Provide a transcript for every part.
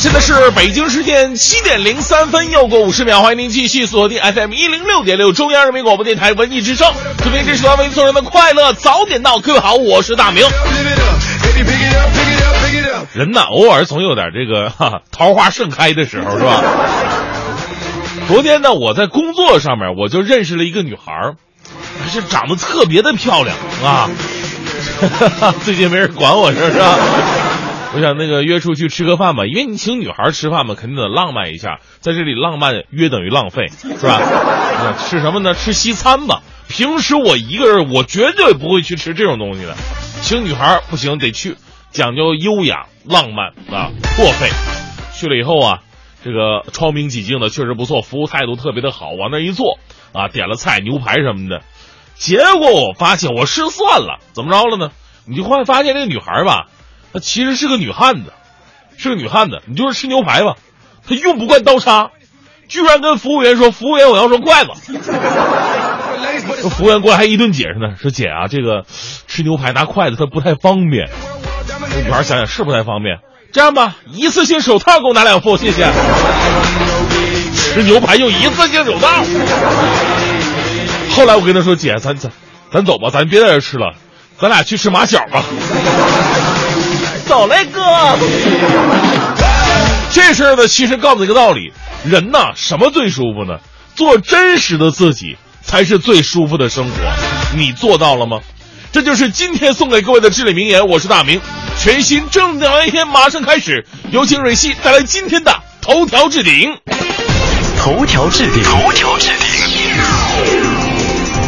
现在是北京时间七点零三分，又过五十秒，欢迎您继续锁定 FM 一零六点六中央人民广播电台文艺之声，特别这是段为送人的快乐早点到，各位好，我是大明。人呐，偶尔总有点这个哈桃花盛开的时候，是吧？昨天呢，我在工作上面我就认识了一个女孩儿，是长得特别的漂亮啊。最近没人管我，是吧？我想那个约出去吃个饭吧，因为你请女孩吃饭嘛，肯定得浪漫一下。在这里浪漫约等于浪费，是吧？吃什么呢？吃西餐吧。平时我一个人，我绝对不会去吃这种东西的。请女孩不行，得去，讲究优雅、浪漫啊，破费。去了以后啊，这个窗明几净的，确实不错，服务态度特别的好。往那一坐啊，点了菜、牛排什么的。结果我发现我失算了，怎么着了呢？你就会发现这个女孩吧。她其实是个女汉子，是个女汉子。你就是吃牛排吧，她用不惯刀叉，居然跟服务员说：“服务员，我要双筷子。”服务员过来还一顿解释呢，说：“姐啊，这个吃牛排拿筷子它不太方便。”女孩想想是不太方便，这样吧，一次性手套给我拿两副，谢谢。吃牛排用一次性手套。后来我跟她说：“姐，咱咱咱走吧，咱别在这吃了，咱俩去吃马小吧。”走嘞，哥。这事儿呢，其实告诉你个道理：人呐，什么最舒服呢？做真实的自己才是最舒服的生活。你做到了吗？这就是今天送给各位的至理名言。我是大明，全新正能量一天马上开始，有请蕊希带来今天的头条置顶。头条置顶，头条置顶。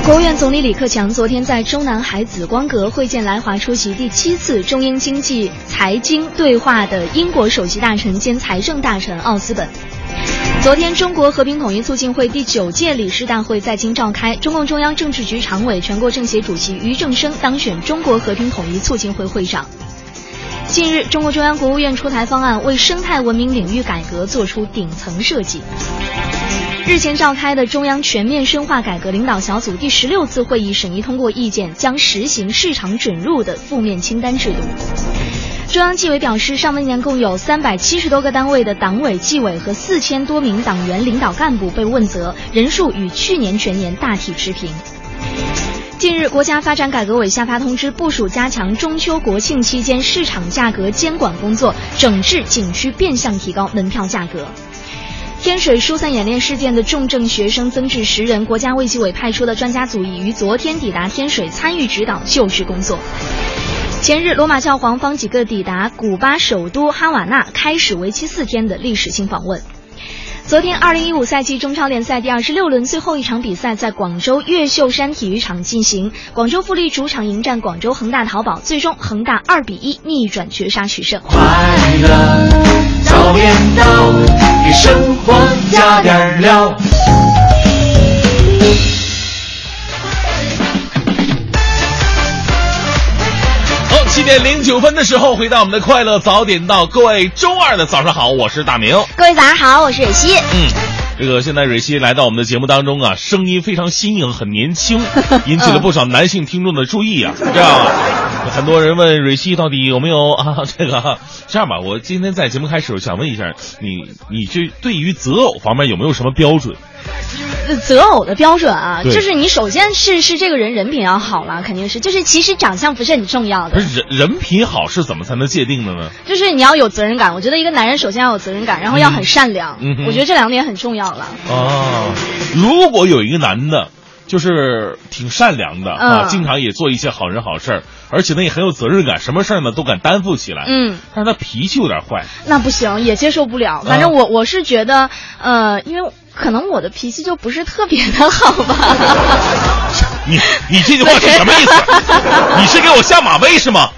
国务院总理李克强昨天在中南海紫光阁会见来华出席第七次中英经济财经对话的英国首席大臣兼财政大臣奥斯本。昨天，中国和平统一促进会第九届理事大会在京召开，中共中央政治局常委、全国政协主席俞正声当选中国和平统一促进会会长。近日，中国中央国务院出台方案，为生态文明领域改革作出顶层设计。日前召开的中央全面深化改革领导小组第十六次会议审议通过意见，将实行市场准入的负面清单制度。中央纪委表示，上半年共有三百七十多个单位的党委、纪委和四千多名党员领导干部被问责，人数与去年全年大体持平。近日，国家发展改革委下发通知，部署加强中秋国庆期间市场价格监管工作，整治景区变相提高门票价格。天水疏散演练事件的重症学生增至十人，国家卫计委派出的专家组已于昨天抵达天水参与指导救治工作。前日，罗马教皇方几个抵达古巴首都哈瓦那，开始为期四天的历史性访问。昨天，二零一五赛季中超联赛第二十六轮最后一场比赛在广州越秀山体育场进行，广州富力主场迎战广州恒大淘宝，最终恒大二比一逆转绝杀取胜。快乐早点到，给生活加点料。七点零九分的时候，回到我们的快乐早点到，各位周二的早上好，我是大明。各位早上好，我是蕊希。嗯，这个现在蕊希来到我们的节目当中啊，声音非常新颖，很年轻，引起了不少男性听众的注意啊。这样，很多人问蕊希到底有没有啊？这个这样吧，我今天在节目开始，我想问一下你，你这对于择偶方面有没有什么标准？择偶的标准啊，就是你首先是是这个人人品要好了，肯定是，就是其实长相不是很重要的，不是人人品好是怎么才能界定的呢？就是你要有责任感。我觉得一个男人首先要有责任感，然后要很善良，我觉得这两点很重要了。哦，如果有一个男的，就是挺善良的、啊，嗯经常也做一些好人好事儿，而且呢也很有责任感，什么事儿呢都敢担负起来。嗯，但是他脾气有点坏。那不行，也接受不了。反正我我是觉得，呃，因为可能我的脾气就不是特别的好吧。你你这句话是什么意思？你是给我下马威是吗？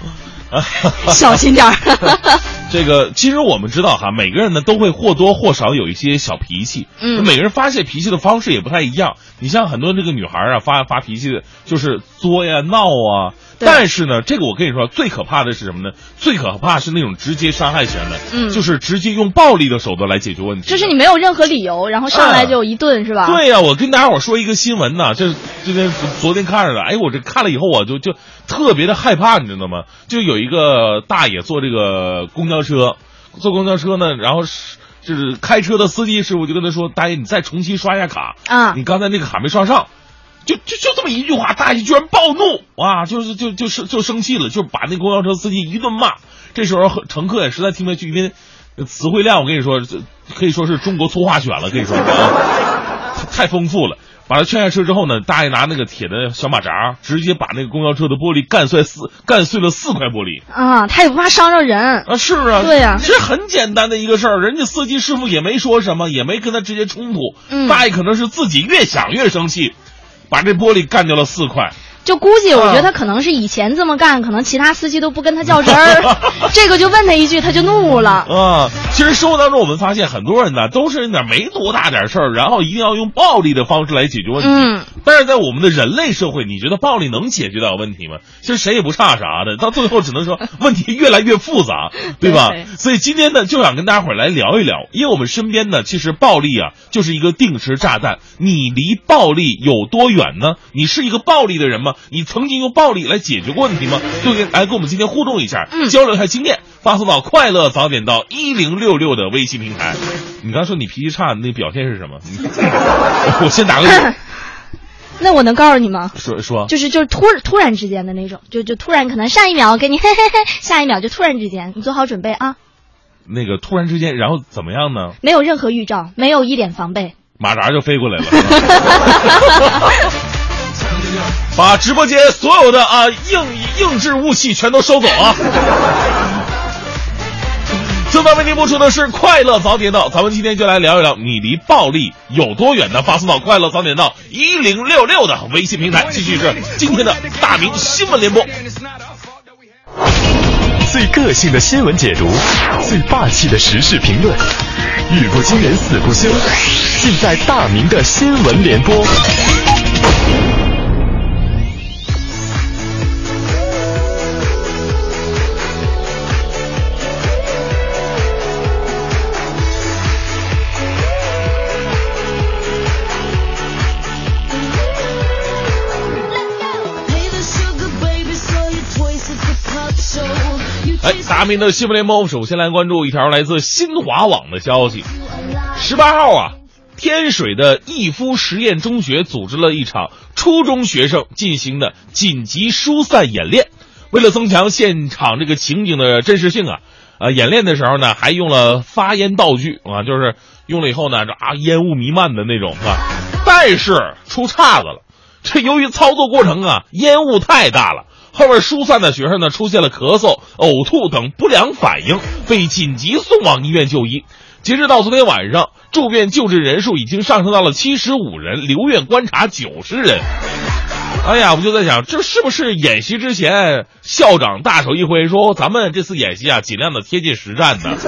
小心点儿。这个其实我们知道哈，每个人呢都会或多或少有一些小脾气，嗯每个人发泄脾气的方式也不太一样。你像很多这个女孩啊，发发脾气的就是作呀、闹啊。对但是呢，这个我跟你说，最可怕的是什么呢？最可怕是那种直接伤害型的，嗯就是直接用暴力的手段来解决问题。就是你没有任何理由，然后上来就一顿，是吧？对呀、我跟大家伙说一个新闻呢，这这天昨天看着的，哎，我这看了以后我就就特别的害怕，你知道吗？就有一个大爷坐这个公交车，坐公交车呢，然后是就是开车的司机师傅就跟他说：“大爷，你再重新刷一下卡啊你刚才那个卡没刷上。”就就就这么一句话，大爷居然暴怒啊！就是就就是就生气了，就把那公交车司机一顿骂。这时候乘客也实在听不下去，因为词汇量我跟你说，这可以说是中国粗话选了，可以说是啊，太丰富了。把他劝下车之后呢，大爷拿那个铁的小马扎，直接把那个公交车的玻璃干碎四干碎了四块玻璃。啊，他也不怕伤着人。啊，是啊，对呀其实很简单的一个事儿，人家司机师傅也没说什么，也没跟他直接冲突。嗯大爷可能是自己越想越生气，把这玻璃干掉了四块。就估计，我觉得啊他可能是以前这么干，可能其他司机都不跟他较真儿，这个就问他一句，他就怒了。啊，其实生活当中我们发现很多人呢都是那没多大点事儿，然后一定要用暴力的方式来解决问题。嗯，但是在我们的人类社会，你觉得暴力能解决到问题吗？其实谁也不差啥的，到最后只能说 问题越来越复杂，对吧？对所以今天呢，就想跟大家伙儿来聊一聊，因为我们身边呢，其实暴力啊就是一个定时炸弹。你离暴力有多远呢？你是一个暴力的人吗？你曾经用暴力来解决过问题吗？就跟来跟我们今天互动一下，嗯交流一下经验，发送到快乐早点到一零六六的微信平台。你刚说你脾气差，那表现是什么？我先打个赌，那我能告诉你吗？说说。就是就是突突然之间的那种，就就突然可能上一秒给你 嘿嘿嘿，下一秒就突然之间，你做好准备啊，那个突然之间，然后怎么样呢？没有任何预兆，没有一点防备。马扎就飞过来了，把直播间所有的啊硬硬质物器全都收走啊！正在为您播出的是《快乐早点到》，咱们今天就来聊一聊你离暴力有多远呢？发送到“快乐早点到”一零六六的微信平台。继续是今天的大明新闻联播。最个性的新闻解读，最霸气的时事评论，语不惊人死不休，尽在大明的新闻联播。哎，大明的新闻联播，首先来关注一条来自新华网的消息。十八号啊，天水的逸夫实验中学组织了一场初中学生进行的紧急疏散演练。为了增强现场这个情景的真实性啊，呃，演练的时候呢，还用了发烟道具啊，就是用了以后呢，这啊烟雾弥漫的那种啊。但是出岔子了，这由于操作过程啊，烟雾太大了。后边疏散的学生呢，出现了咳嗽、呕吐等不良反应，被紧急送往医院就医。截止到昨天晚上，住院救治人数已经上升到了七十五人，留院观察九十人。哎呀，我就在想，这是不是演习之前校长大手一挥，说咱们这次演习啊，尽量的贴近实战呢？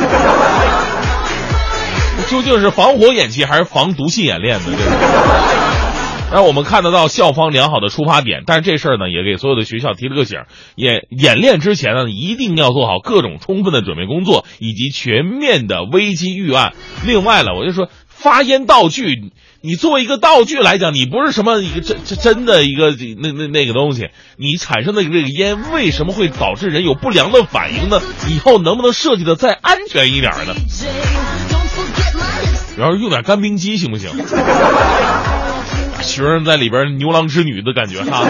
究竟是防火演习还是防毒气演练呢？这个。让我们看得到校方良好的出发点，但是这事儿呢，也给所有的学校提了个醒：演演练之前呢，一定要做好各种充分的准备工作以及全面的危机预案。另外了，我就说发烟道具，你作为一个道具来讲，你不是什么一个真真真的一个那那那个东西，你产生的这个烟为什么会导致人有不良的反应呢？以后能不能设计的再安全一点呢？然后用点干冰机行不行？学生在里边牛郎织女的感觉哈。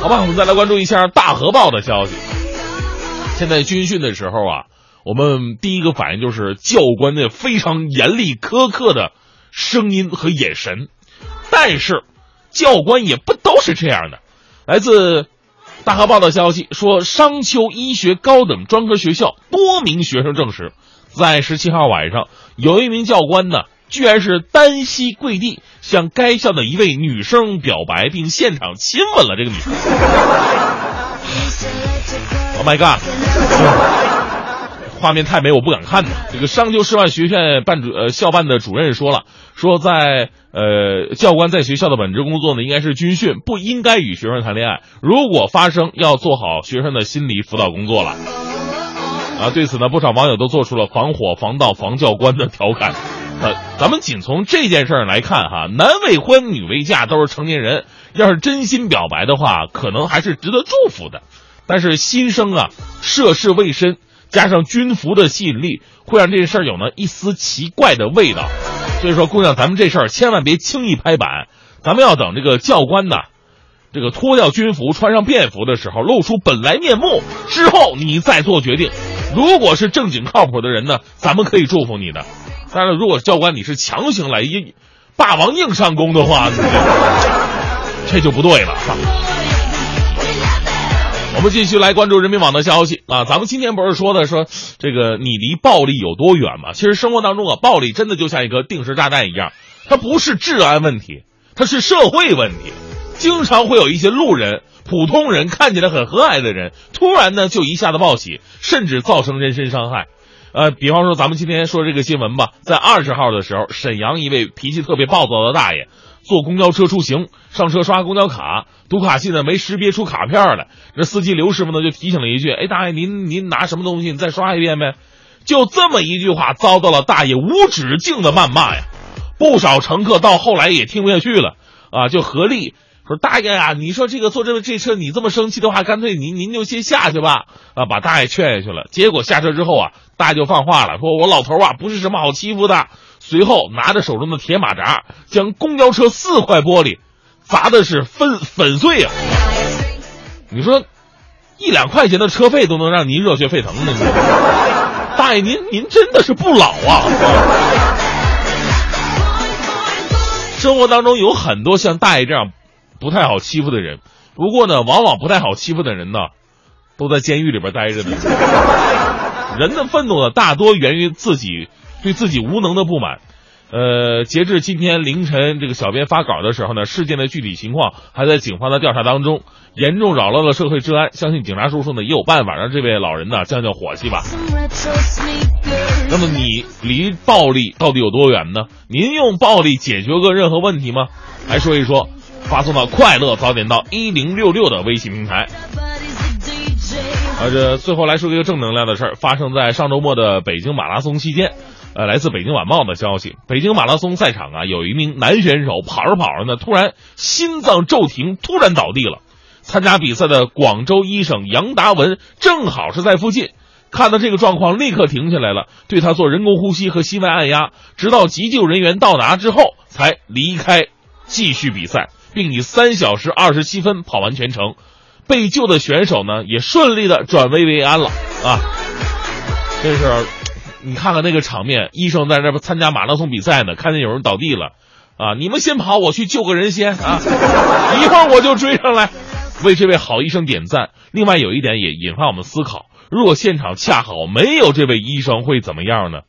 好吧，我们再来关注一下大河报的消息。现在军训的时候啊，我们第一个反应就是教官那非常严厉苛刻的声音和眼神，但是教官也不都是这样的。来自大河报的消息说，商丘医学高等专科学校多名学生证实，在十七号晚上，有一名教官呢，居然是单膝跪地向该校的一位女生表白，并现场亲吻了这个女生。Oh my god！画面太美，我不敢看呐。这个商丘师范学院办主呃校办的主任说了，说在呃教官在学校的本职工作呢，应该是军训，不应该与学生谈恋爱。如果发生，要做好学生的心理辅导工作了。啊，对此呢，不少网友都做出了防火、防盗、防教官的调侃。呃，咱们仅从这件事儿来看哈，男未婚女未嫁都是成年人，要是真心表白的话，可能还是值得祝福的。但是新生啊，涉世未深。加上军服的吸引力，会让这事儿有了一丝奇怪的味道。所以说，姑娘，咱们这事儿千万别轻易拍板，咱们要等这个教官呐，这个脱掉军服，穿上便服的时候，露出本来面目之后，你再做决定。如果是正经靠谱的人呢，咱们可以祝福你的。但是，如果教官你是强行来硬霸王硬上弓的话，这就不对了。我们继续来关注人民网的消息啊！咱们今天不是说的说这个你离暴力有多远吗？其实生活当中啊，暴力真的就像一个定时炸弹一样，它不是治安问题，它是社会问题。经常会有一些路人、普通人看起来很和蔼的人，突然呢就一下子暴起，甚至造成人身伤害。呃，比方说咱们今天说这个新闻吧，在二十号的时候，沈阳一位脾气特别暴躁的大爷。坐公交车出行，上车刷公交卡，读卡器呢没识别出卡片来。这司机刘师傅呢就提醒了一句：“哎，大爷，您您拿什么东西？你再刷一遍呗。”就这么一句话，遭到了大爷无止境的谩骂呀。不少乘客到后来也听不下去了啊，就合力说：“大爷呀，你说这个坐这这车，你这么生气的话，干脆您您就先下去吧。”啊，把大爷劝下去了。结果下车之后啊，大爷就放话了，说我老头啊不是什么好欺负的。随后拿着手中的铁马扎，将公交车四块玻璃砸的是粉粉碎啊！你说，一两块钱的车费都能让您热血沸腾的，大爷您您真的是不老啊！生活当中有很多像大爷这样不太好欺负的人，不过呢，往往不太好欺负的人呢，都在监狱里边待着呢。人的愤怒呢，大多源于自己。对自己无能的不满，呃，截至今天凌晨，这个小编发稿的时候呢，事件的具体情况还在警方的调查当中，严重扰乱了社会治安。相信警察叔叔呢也有办法让这位老人呢降降火气吧。那么你离暴力到底有多远呢？您用暴力解决过任何问题吗？来说一说，发送到快乐早点到一零六六的微信平台。啊，这最后来说一个正能量的事儿，发生在上周末的北京马拉松期间。呃，来自北京晚报的消息，北京马拉松赛场啊，有一名男选手跑着跑着呢，突然心脏骤停，突然倒地了。参加比赛的广州医生杨达文正好是在附近，看到这个状况，立刻停下来了，对他做人工呼吸和心外按压，直到急救人员到达之后才离开，继续比赛，并以三小时二十七分跑完全程。被救的选手呢，也顺利的转危为安了啊，这是。你看看那个场面，医生在那边参加马拉松比赛呢，看见有人倒地了，啊，你们先跑，我去救个人先啊，一会儿我就追上来，为这位好医生点赞。另外有一点也引发我们思考，如果现场恰好没有这位医生会怎么样呢？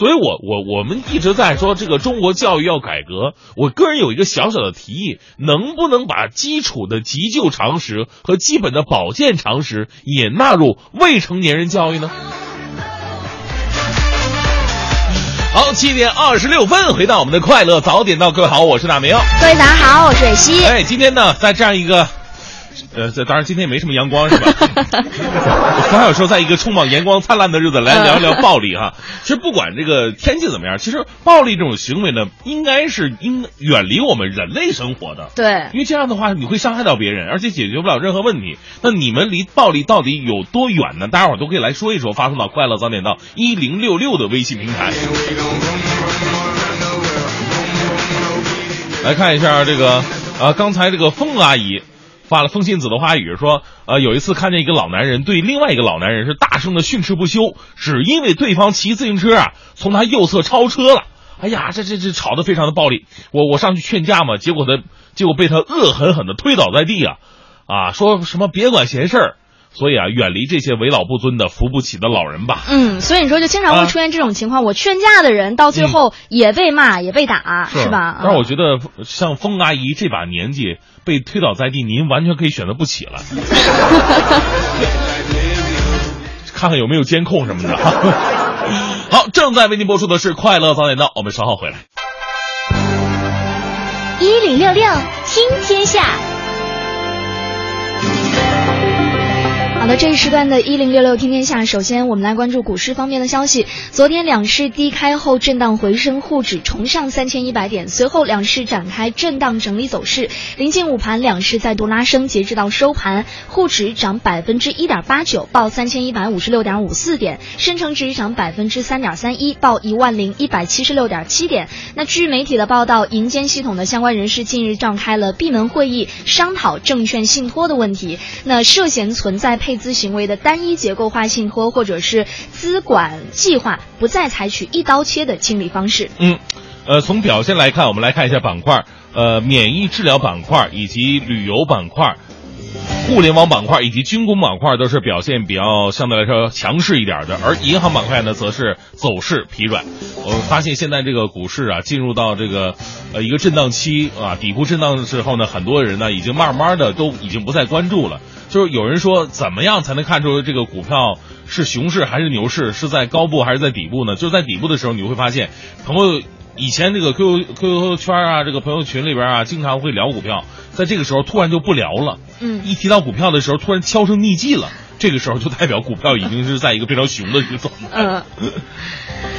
所以我我我们一直在说这个中国教育要改革，我个人有一个小小的提议，能不能把基础的急救常识和基本的保健常识也纳入未成年人教育呢？好，七点二十六分，回到我们的快乐早点到，各位好，我是大明。各位早上好，我是蕊希。哎，今天呢，在这样一个。呃，这当然今天也没什么阳光，是吧？刚有说在一个充满阳光灿烂的日子来聊一聊暴力哈。其实不管这个天气怎么样，其实暴力这种行为呢，应该是应远离我们人类生活的。对，因为这样的话你会伤害到别人，而且解决不了任何问题。那你们离暴力到底有多远呢？大家伙都可以来说一说，发送到快乐早点到一零六六的微信平台。来看一下这个啊，刚才这个风阿姨。发了风信子的话语说，呃，有一次看见一个老男人对另外一个老男人是大声的训斥不休，只因为对方骑自行车啊从他右侧超车了。哎呀，这这这吵得非常的暴力。我我上去劝架嘛，结果他结果被他恶狠狠的推倒在地啊，啊，说什么别管闲事儿。所以啊，远离这些为老不尊的、扶不起的老人吧。嗯，所以你说就经常会出现这种情况，我劝架的人到最后也被骂、也被打，是吧？但是我觉得像风阿姨这把年纪被推倒在地，您完全可以选择不起了。看看有没有监控什么的。好，正在为您播出的是《快乐早点到》，我们稍后回来。一零六六听天下。好的，这一时段的“一零六六听天下”，首先我们来关注股市方面的消息。昨天两市低开后震荡回升，沪指重上三千一百点，随后两市展开震荡整理走势。临近午盘，两市再度拉升，截止到收盘，沪指涨百分之一点八九，报三千一百五十六点五四点；深成指涨百分之三点三一，报一万零一百七十六点七点。那据媒体的报道，银监系统的相关人士近日召开了闭门会议，商讨证券信托的问题。那涉嫌存在配。配资行为的单一结构化信托，或者是资管计划，不再采取一刀切的清理方式。嗯，呃，从表现来看，我们来看一下板块，呃，免疫治疗板块以及旅游板块。互联网板块以及军工板块都是表现比较相对来说强势一点的，而银行板块呢，则是走势疲软。我们发现现在这个股市啊，进入到这个呃一个震荡期啊，底部震荡的时候呢，很多人呢已经慢慢的都已经不再关注了。就是有人说，怎么样才能看出这个股票是熊市还是牛市，是在高部还是在底部呢？就是在底部的时候，你会发现朋友。以前这个 Q Q Q 圈啊，这个朋友群里边啊，经常会聊股票，在这个时候突然就不聊了。嗯，一提到股票的时候，突然销声匿迹了，这个时候就代表股票已经是在一个非常熊的一个状态。嗯。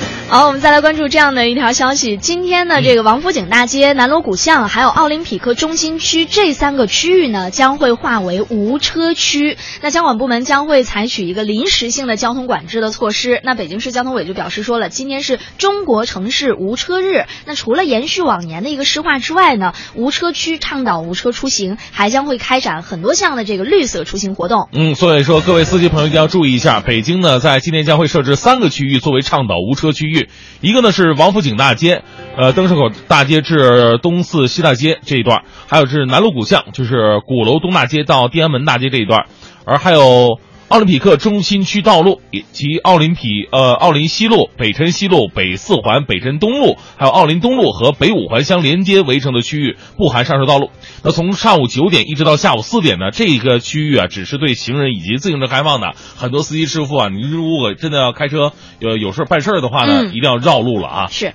好，我们再来关注这样的一条消息。今天呢，这个王府井大街、南锣鼓巷还有奥林匹克中心区这三个区域呢，将会划为无车区。那监管部门将会采取一个临时性的交通管制的措施。那北京市交通委就表示说了，今天是中国城市无车日。那除了延续往年的一个施划之外呢，无车区倡导无车出行，还将会开展很多项的这个绿色出行活动。嗯，所以说各位司机朋友一定要注意一下，北京呢在今天将会设置三个区域作为倡导无车区域。一个呢是王府井大街，呃，灯市口大街至东四西大街这一段，还有是南锣鼓巷，就是鼓楼东大街到天安门大街这一段，而还有。奥林匹克中心区道路以及奥林匹呃奥林西路、北辰西路、北四环、北辰东路，还有奥林东路和北五环相连接围成的区域不含上述道路。那从上午九点一直到下午四点呢，这个区域啊只是对行人以及自行车开放的。很多司机师傅啊，你如果真的要开车有有事办事的话呢，一定要绕路了啊。是。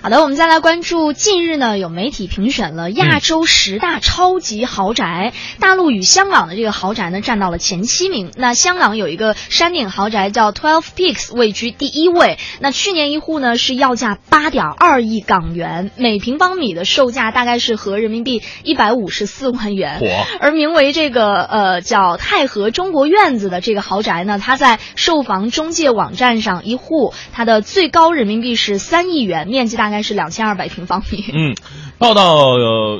好的，我们再来关注。近日呢，有媒体评选了亚洲十大超级豪宅，大陆与香港的这个豪宅呢占到了前七名。那香港有一个山顶豪宅叫 Twelve Peaks，位居第一位。那去年一户呢是要价八点二亿港元，每平方米的售价大概是合人民币一百五十四万元。而名为这个呃叫太和中国院子的这个豪宅呢，它在售房中介网站上一户，它的最高人民币是三亿元，面积大。大概是两千二百平方米。嗯，报道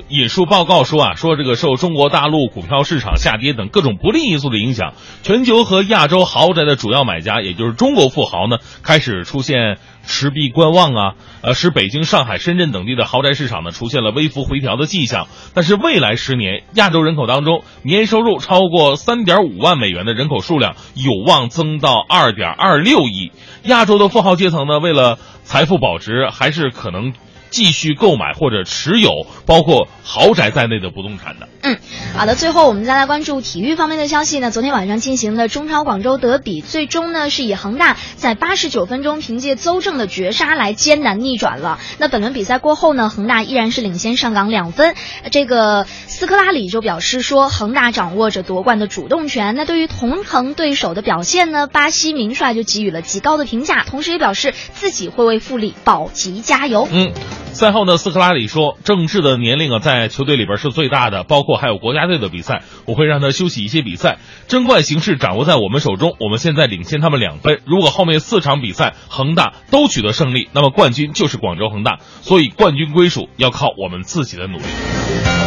引述报告说啊，说这个受中国大陆股票市场下跌等各种不利因素的影响，全球和亚洲豪宅的主要买家，也就是中国富豪呢，开始出现持币观望啊，呃，使北京、上海、深圳等地的豪宅市场呢出现了微幅回调的迹象。但是未来十年，亚洲人口当中年收入超过三点五万美元的人口数量有望增到二点二六亿。亚洲的富豪阶层呢，为了财富保值，还是可能继续购买或者持有包括豪宅在内的不动产的。嗯，好的。最后我们再来关注体育方面的消息呢。昨天晚上进行的中超广州德比，最终呢是以恒大在八十九分钟凭借邹正的绝杀来艰难逆转了。那本轮比赛过后呢，恒大依然是领先上港两分。这个。斯科拉里就表示说，恒大掌握着夺冠的主动权。那对于同城对手的表现呢？巴西名帅就给予了极高的评价，同时也表示自己会为富力保级加油。嗯，赛后呢，斯科拉里说，郑智的年龄啊，在球队里边是最大的，包括还有国家队的比赛，我会让他休息一些比赛。争冠形势掌握在我们手中，我们现在领先他们两分。如果后面四场比赛恒大都取得胜利，那么冠军就是广州恒大。所以冠军归属要靠我们自己的努力。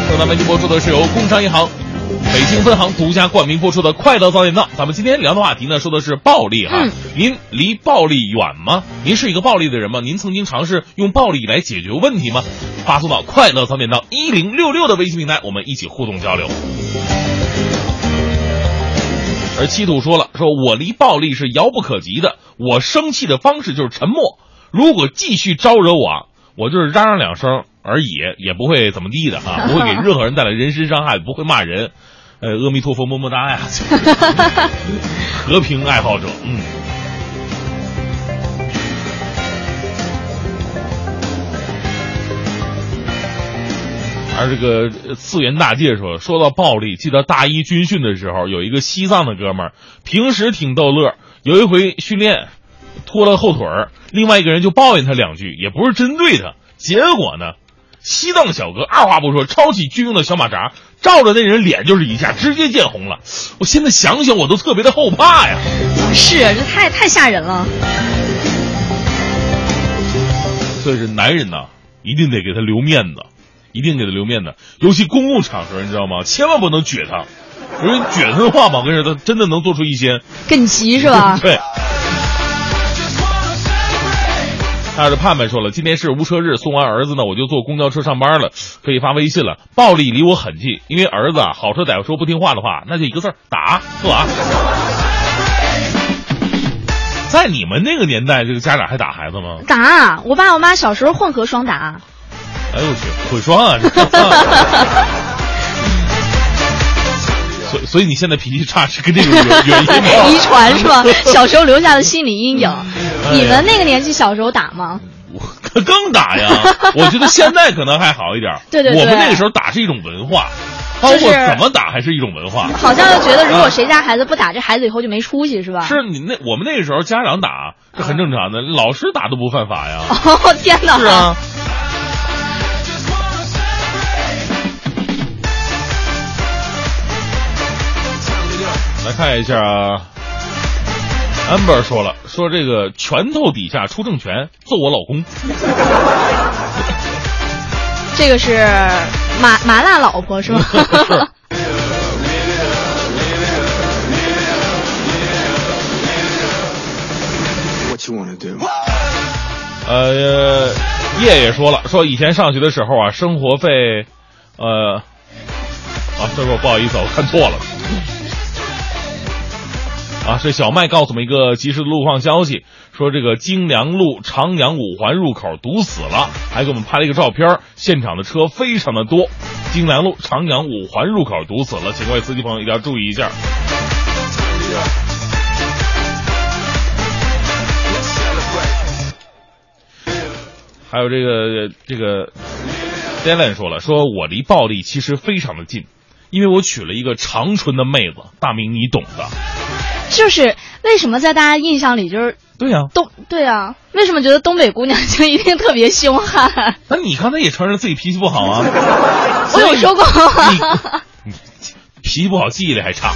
正在为您播出的是由工商银行北京分行独家冠名播出的《快乐早点到》。咱们今天聊的话题呢，说的是暴力哈。您离暴力远吗？您是一个暴力的人吗？您曾经尝试用暴力来解决问题吗？发送到《快乐早点到》一零六六的微信平台，我们一起互动交流。而七土说了，说我离暴力是遥不可及的，我生气的方式就是沉默。如果继续招惹我，我就是嚷嚷两声而已，也不会怎么地的啊，不会给任何人带来人身伤害，不会骂人。呃，阿弥陀佛，么么哒呀，和平爱好者，嗯。而这个次元大介说，说到暴力，记得大一军训的时候，有一个西藏的哥们儿，平时挺逗乐，有一回训练拖了后腿儿，另外一个人就抱怨他两句，也不是针对他，结果呢，西藏小哥二话不说，抄起军用的小马扎，照着那人脸就是一下，直接见红了。我现在想想，我都特别的后怕呀。是，这太太吓人了。所以是男人呐，一定得给他留面子。一定给他留面子，尤其公共场合，你知道吗？千万不能撅他，因为撅他的话吧，我跟你说，他真的能做出一些更急是吧？对。还有这盼盼说了，今天是无车日，送完儿子呢，我就坐公交车上班了，可以发微信了。暴力离我很近，因为儿子啊，好说歹说不听话的话，那就一个字打，是吧？在你们那个年代，这个家长还打孩子吗？打，我爸我妈小时候混合双打。哎呦我去，混双啊！所所以你现在脾气差是跟这个 原因吗？遗传是吧？小时候留下的心理阴影。你们那个年纪小时候打吗？我更打呀！我觉得现在可能还好一点。对对对。我们那个时候打是一种文化，包括怎么打还是一种文化。好像就觉得如果谁家孩子不打，这孩子以后就没出息是吧？是你那我们那个时候家长打这很正常的，老师打都不犯法呀。哦天哪！是啊。来看一下啊，amber 说了，说这个拳头底下出政权，揍我老公。这个是麻麻辣老婆是吗？呃，叶也说了，说以前上学的时候啊，生活费，呃，啊，这个不好意思，我看错了。啊，是小麦告诉我们一个及时的路况消息，说这个京良路长阳五环入口堵死了，还给我们拍了一个照片，现场的车非常的多。京良路长阳五环入口堵死了，请各位司机朋友一定要注意一下。还有这个这个 d a l a n 说了，说我离暴力其实非常的近，因为我娶了一个长春的妹子，大明你懂的。就是为什么在大家印象里就是对呀东对啊，为什么觉得东北姑娘就一定特别凶悍？那你刚才也承认自己脾气不好啊？我有说过吗？脾气不好，记忆力还差。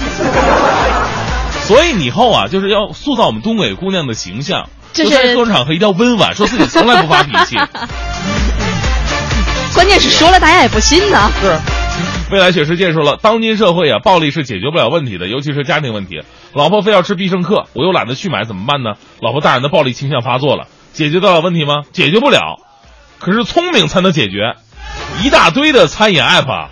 所以以后啊，就是要塑造我们东北姑娘的形象，就在各种场合一定要温婉，说自己从来不发脾气。关键是说了，大家也不信呢。是。未来雪世界说了，当今社会啊，暴力是解决不了问题的，尤其是家庭问题。老婆非要吃必胜客，我又懒得去买，怎么办呢？老婆大人的暴力倾向发作了，解决得了问题吗？解决不了。可是聪明才能解决，一大堆的餐饮 app，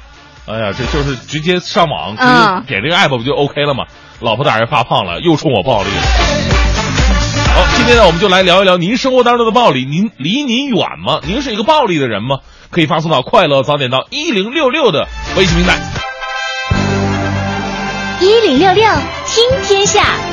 哎呀，这就是直接上网，直接点这个 app 不就 OK 了吗？老婆大人发胖了，又冲我暴力了。好，今天呢，我们就来聊一聊您生活当中的暴力，您离您远吗？您是一个暴力的人吗？可以发送到快乐早点到一零六六的微信平台。一零六六听天下。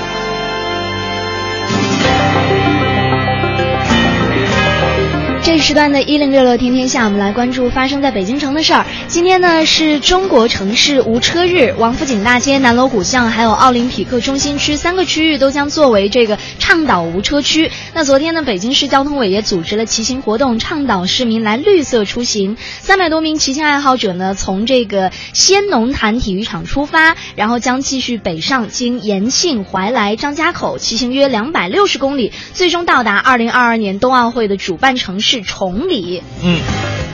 这时段的“一零六六天天下”，我们来关注发生在北京城的事儿。今天呢是中国城市无车日，王府井大街、南锣鼓巷还有奥林匹克中心区三个区域都将作为这个倡导无车区。那昨天呢，北京市交通委也组织了骑行活动，倡导市民来绿色出行。三百多名骑行爱好者呢，从这个先农坛体育场出发，然后将继续北上，经延庆、怀来、张家口，骑行约两百六十公里，最终到达二零二二年冬奥会的主办城市。崇礼，嗯，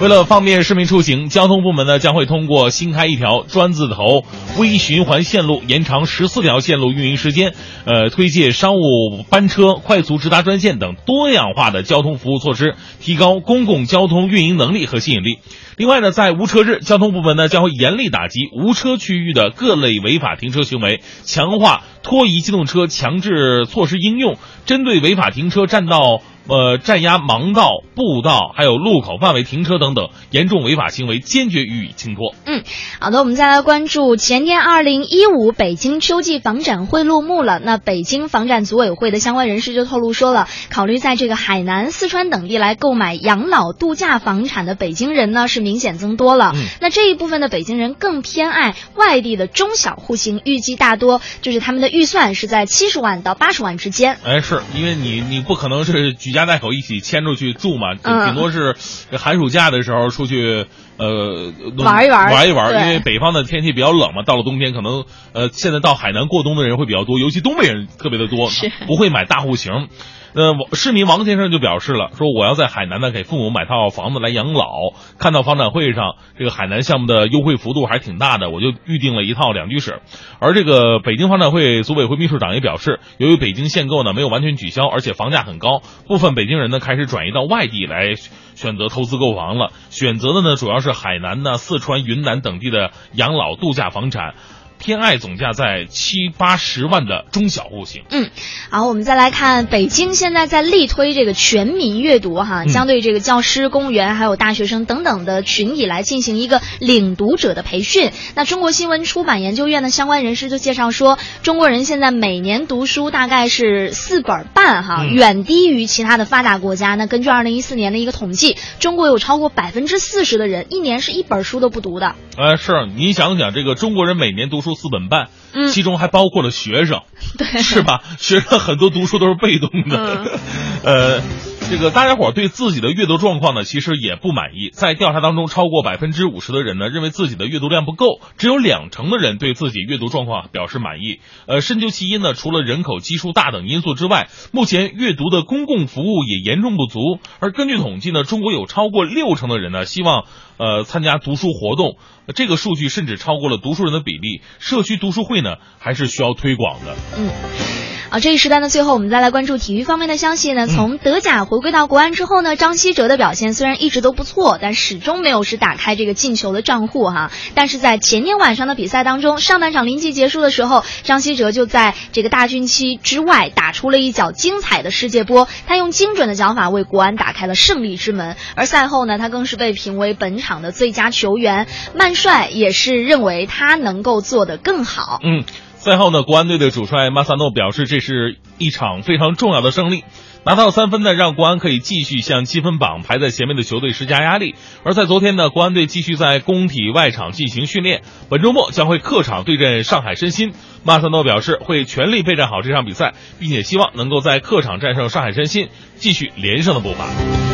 为了方便市民出行，交通部门呢将会通过新开一条专字头微循环线路，延长十四条线路运营时间，呃，推介商务班车、快速直达专线等多样化的交通服务措施，提高公共交通运营能力和吸引力。另外呢，在无车日，交通部门呢将会严厉打击无车区域的各类违法停车行为，强化拖移机动车强制措施应用，针对违法停车占道。呃，占压盲道、步道，还有路口范围停车等等严重违法行为，坚决予以清拖。嗯，好的，我们再来关注前天二零一五北京秋季房展会落幕了。那北京房展组委会的相关人士就透露说了，考虑在这个海南、四川等地来购买养老度假房产的北京人呢是明显增多了。嗯那这一部分的北京人更偏爱外地的中小户型，预计大多就是他们的预算是在七十万到八十万之间。哎，是因为你你不可能是举家带口一起迁出去住嘛，嗯顶多是寒暑假的时候出去呃玩一玩玩一玩。因为北方的天气比较冷嘛，到了冬天可能呃现在到海南过冬的人会比较多，尤其东北人特别的多，不会买大户型。呃，市民王先生就表示了，说我要在海南呢给父母买套房子来养老。看到房展会上这个海南项目的优惠幅度还挺大的，我就预定了一套两居室。而这个北京房展会组委会秘书长也表示，由于北京限购呢没有完全取消，而且房价很高，部分北京人呢开始转移到外地来选择投资购房了。选择的呢主要是海南呢、四川、云南等地的养老度假房产。偏爱总价在七八十万的中小户型。嗯好，我们再来看北京现在在力推这个全民阅读哈，嗯将对这个教师、公务员还有大学生等等的群体来进行一个领读者的培训。那中国新闻出版研究院的相关人士就介绍说，中国人现在每年读书大概是四本半哈，嗯远低于其他的发达国家。那根据二零一四年的一个统计，中国有超过百分之四十的人一年是一本书都不读的。呃，是你想想，这个中国人每年读书四本半，嗯。其中还包括了学生，对，是吧？学生很多读书都是被动的，嗯。呃，这个大家伙对自己的阅读状况呢，其实也不满意。在调查当中，超过百分之五十的人呢，认为自己的阅读量不够，只有两成的人对自己阅读状况表示满意。呃，深究其因呢，除了人口基数大等因素之外，目前阅读的公共服务也严重不足。而根据统计呢，中国有超过六成的人呢，希望呃参加读书活动，这个数据甚至超过了读书人的比例。社区读书会呢，还是需要推广的。嗯。啊，这一时段的最后，我们再来关注体育方面的消息呢。从德甲回归到国安之后呢，张稀哲的表现虽然一直都不错，但始终没有是打开这个进球的账户哈。但是在前天晚上的比赛当中，上半场临近结束的时候，张稀哲就在这个大禁区之外打出了一脚精彩的世界波，他用精准的脚法为国安打开了胜利之门。而赛后呢，他更是被评为本场的最佳球员。曼帅也是认为他能够做得更好。嗯，赛后呢，国安队的主帅马萨诺表示，这是一场非常重要的胜利。拿到三分呢，让国安可以继续向积分榜排在前面的球队施加压力。而在昨天呢，国安队继续在工体外场进行训练，本周末将会客场对阵上海申鑫。马萨诺表示会全力备战好这场比赛，并且希望能够在客场战胜上海申鑫，继续连胜的步伐。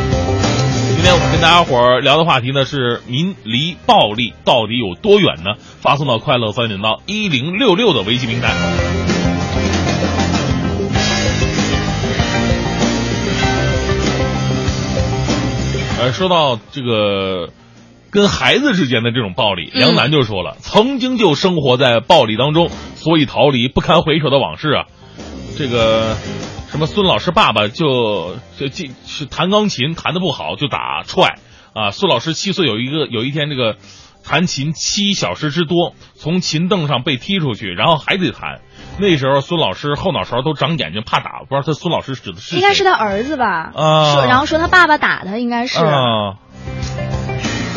今天我们跟大家伙儿聊的话题呢是民离暴力到底有多远呢？发送到快乐三点到一零六六的微信平台。呃，说到这个跟孩子之间的这种暴力，嗯梁楠就说了，曾经就生活在暴力当中，所以逃离不堪回首的往事啊。这个什么孙老师爸爸就就进是弹钢琴弹的不好就打踹啊。孙老师七岁有一个有一天这个弹琴七小时之多，从琴凳上被踢出去，然后还得弹。那时候孙老师后脑勺都长眼睛，怕打，不知道他孙老师指的是应该是他儿子吧？啊说然后说他爸爸打他，应该是。啊。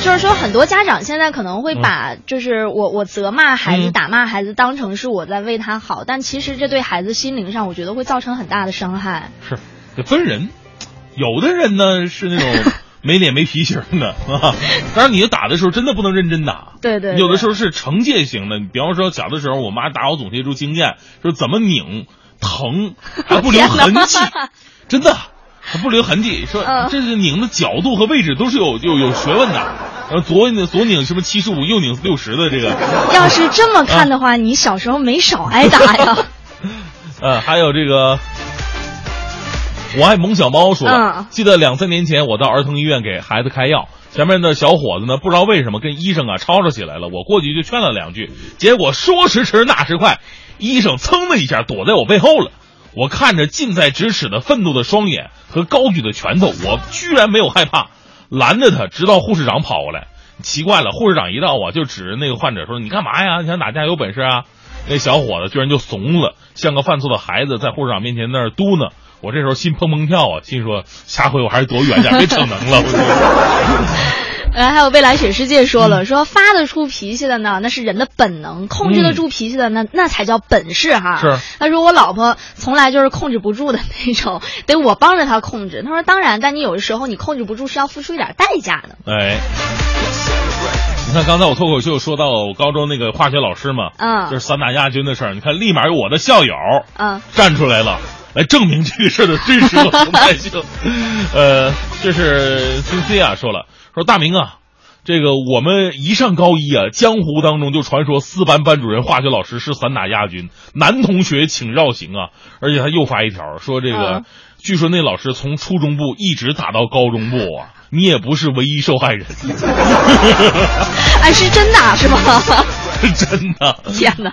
就是说，很多家长现在可能会把，就是我我责骂孩子、嗯打骂孩子当成是我在为他好，但其实这对孩子心灵上，我觉得会造成很大的伤害。是，得分人，有的人呢是那种 没脸没皮型的啊。但是，你打的时候真的不能认真打。对对对有的时候是惩戒型的。你比方说，小的时候，我妈打我总结出经验，说怎么拧疼还不留痕迹，真的还不留痕迹。说嗯这是拧的角度和位置都是有有有学问的。然后左左拧什么七十五，右拧六十的这个。要是这么看的话，你小时候没少挨打呀。呃，还有这个，我爱萌小猫说记得两三年前我到儿童医院给孩子开药，前面的小伙子呢，不知道为什么跟医生啊吵吵起来了。我过去就劝了两句，结果说时迟那时快，医生噌的一下躲在我背后了。我看着近在咫尺的愤怒的双眼和高举的拳头，我居然没有害怕，拦着他，直到护士长跑过来。奇怪了，护士长一到啊，就指着那个患者说：“你干嘛呀？你想打架有本事啊？”那小伙子居然就怂了，像个犯错的孩子，在护士长面前那儿嘟囔。我这时候心砰砰跳啊，心说下回我还是躲远点，别逞能了。呃，还有未来雪世界说了，说发得出脾气的呢，那是人的本能；控制得住脾气的，那那才叫本事哈。是。他说我老婆从来就是控制不住的那种，得我帮着她控制。他说当然，但你有的时候你控制不住是要付出一点代价的。哎，你看刚才我脱口秀说到我高中那个化学老师嘛，嗯就是散打亚军的事儿，你看立马有我的校友嗯，站出来了。来证明这个事儿的真实和存在性，呃，这是 C C 啊说了，说大明啊，这个我们一上高一啊，江湖当中就传说四班班主任化学老师是散打亚军，男同学请绕行啊，而且他又发一条说这个，嗯据说那老师从初中部一直打到高中部啊，你也不是唯一受害人，哎，是真的啊是吗？真的，天哪！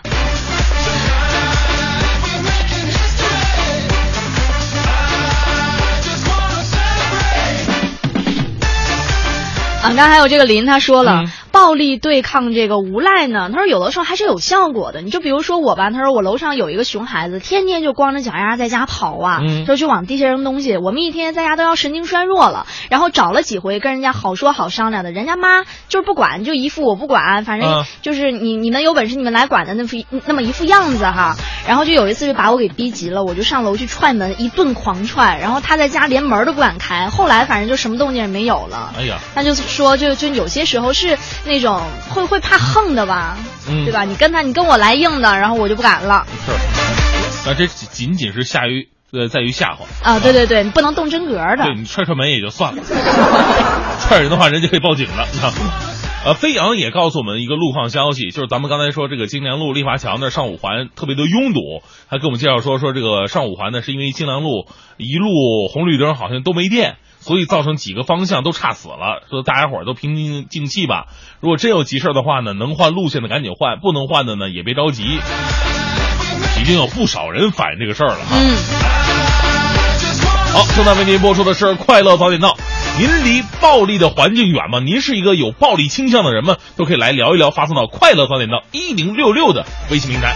啊，刚还有这个林他说了，暴力对抗这个无赖呢，他说有的时候还是有效果的。你就比如说我吧，他说我楼上有一个熊孩子，天天就光着脚丫在家跑啊，嗯就去往地下扔东西。我们一天天在家都要神经衰弱了，然后找了几回跟人家好说好商量的，人家妈就是不管，就一副我不管，反正嗯就是你你们有本事你们来管的那副那么一副样子哈。然后就有一次就把我给逼急了，我就上楼去踹门，一顿狂踹，然后他在家连门都不敢开。后来反正就什么动静也没有了。哎呀，那就是说，就就有些时候是那种会会怕横的吧，嗯对吧？你跟他，你跟我来硬的，然后我就不敢了是，那 这仅仅是下于呃在于吓唬啊！对对对，你不能动真格的。对你踹踹门也就算了，踹人的话，人家可以报警了。呃，飞扬也告诉我们一个路况消息，就是咱们刚才说这个京良路立华桥那儿上五环特别的拥堵，还给我们介绍说说这个上五环呢是因为京良路一路红绿灯好像都没电，所以造成几个方向都差死了，说大家伙儿都平平静气吧。如果真有急事儿的话呢，能换路线的赶紧换，不能换的呢也别着急。已经有不少人反映这个事儿了哈。嗯，好，正在为您播出的是《快乐早点到》。您离暴力的环境远吗？您是一个有暴力倾向的人吗？都可以来聊一聊，发送到“快乐早点到一零六六”的微信平台。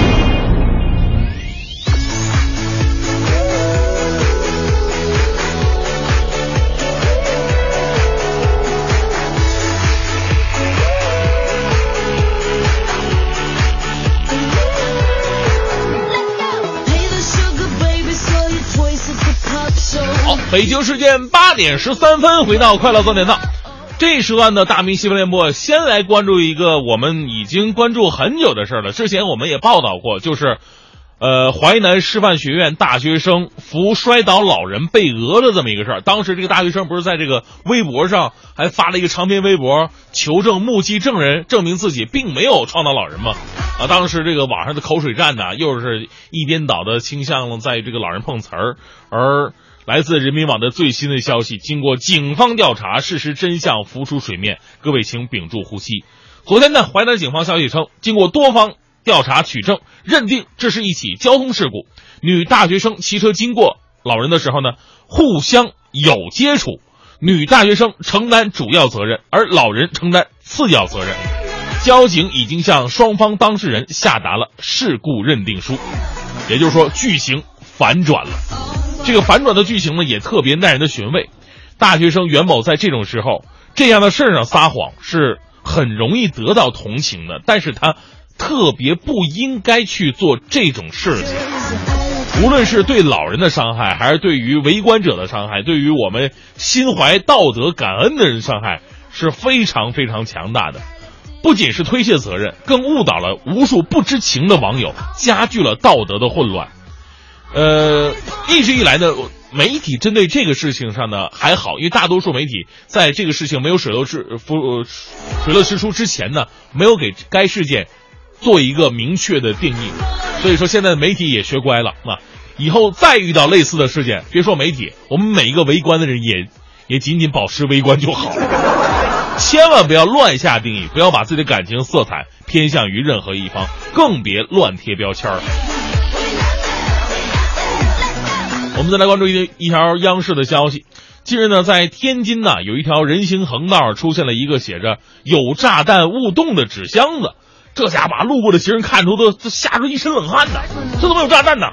北京时间八点十三分，回到快乐早点到。这时段的大明新闻联播，先来关注一个我们已经关注很久的事儿了。之前我们也报道过，就是，呃，淮南师范学院大学生扶摔倒老人被讹的这么一个事儿。当时这个大学生不是在这个微博上还发了一个长篇微博，求证目击证人证明自己并没有撞倒老人吗？啊，当时这个网上的口水战呢，又是一边倒的倾向在这个老人碰瓷儿，而。来自人民网的最新的消息，经过警方调查，事实真相浮出水面，各位请屏住呼吸。昨天呢，淮南警方消息称，经过多方调查取证，认定这是一起交通事故。女大学生骑车经过老人的时候呢，互相有接触，女大学生承担主要责任，而老人承担次要责任。交警已经向双方当事人下达了事故认定书，也就是说，剧情反转了。这个反转的剧情呢，也特别耐人的寻味。大学生袁某在这种时候这样的事儿上撒谎是很容易得到同情的，但是他特别不应该去做这种事情。无论是对老人的伤害，还是对于围观者的伤害，对于我们心怀道德感恩的人伤害，是非常非常强大的。不仅是推卸责任，更误导了无数不知情的网友，加剧了道德的混乱。呃，一直以来呢，媒体针对这个事情上呢还好，因为大多数媒体在这个事情没有水落石浮水落石出之前呢，没有给该事件做一个明确的定义，所以说现在媒体也学乖了。啊，以后再遇到类似的事件，别说媒体，我们每一个围观的人也 也仅仅保持围观就好了，千万不要乱下定义，不要把自己的感情色彩偏向于任何一方，更别乱贴标签儿。我们再来关注一一条央视的消息。近日呢，在天津呢，有一条人行横道出现了一个写着“有炸弹勿动”的纸箱子，这下把路过的行人看出都都吓出一身冷汗呐！这怎么有炸弹呢？